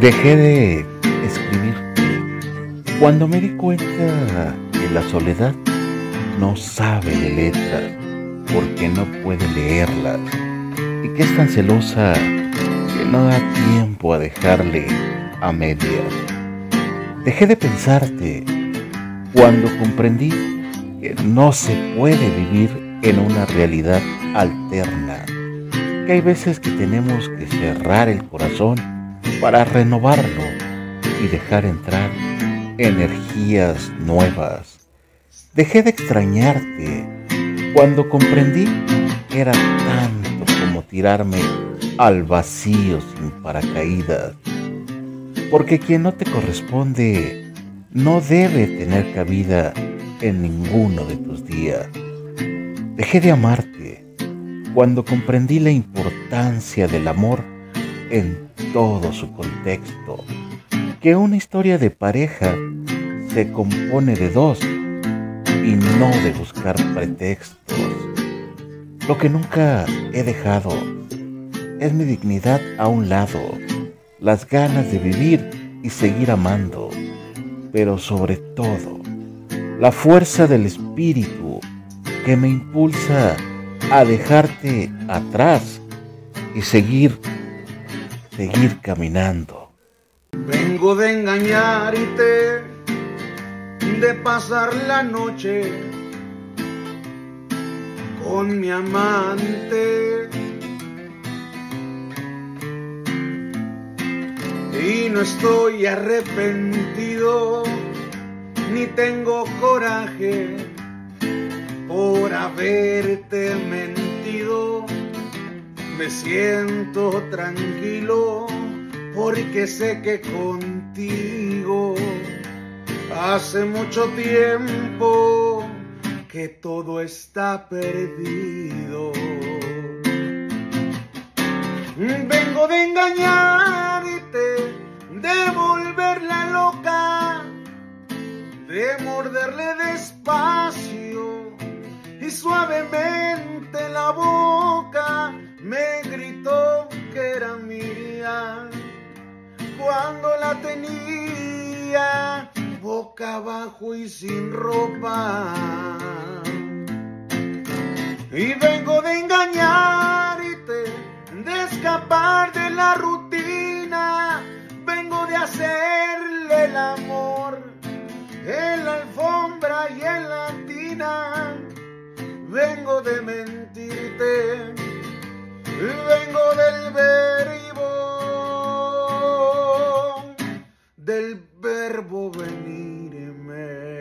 Dejé de escribir cuando me di cuenta que la soledad no sabe de letras porque no puede leerlas y que es tan celosa que no da tiempo a dejarle a medias. Dejé de pensarte cuando comprendí que no se puede vivir en una realidad alterna, que hay veces que tenemos que cerrar el corazón para renovarlo y dejar entrar energías nuevas. Dejé de extrañarte cuando comprendí que era tanto como tirarme al vacío sin paracaídas. Porque quien no te corresponde no debe tener cabida en ninguno de tus días. Dejé de amarte cuando comprendí la importancia del amor en todo su contexto, que una historia de pareja se compone de dos y no de buscar pretextos. Lo que nunca he dejado es mi dignidad a un lado, las ganas de vivir y seguir amando, pero sobre todo la fuerza del espíritu que me impulsa a dejarte atrás y seguir seguir caminando. Vengo de engañarte, de pasar la noche con mi amante. Y no estoy arrepentido, ni tengo coraje por haberte mentido me siento tranquilo porque sé que contigo hace mucho tiempo que todo está perdido. Vengo de engañarte, de volverla loca, de morderle despacio y suavemente la tenía boca abajo y sin ropa. Y vengo de engañarte, de escapar de la rutina, verbo venirme.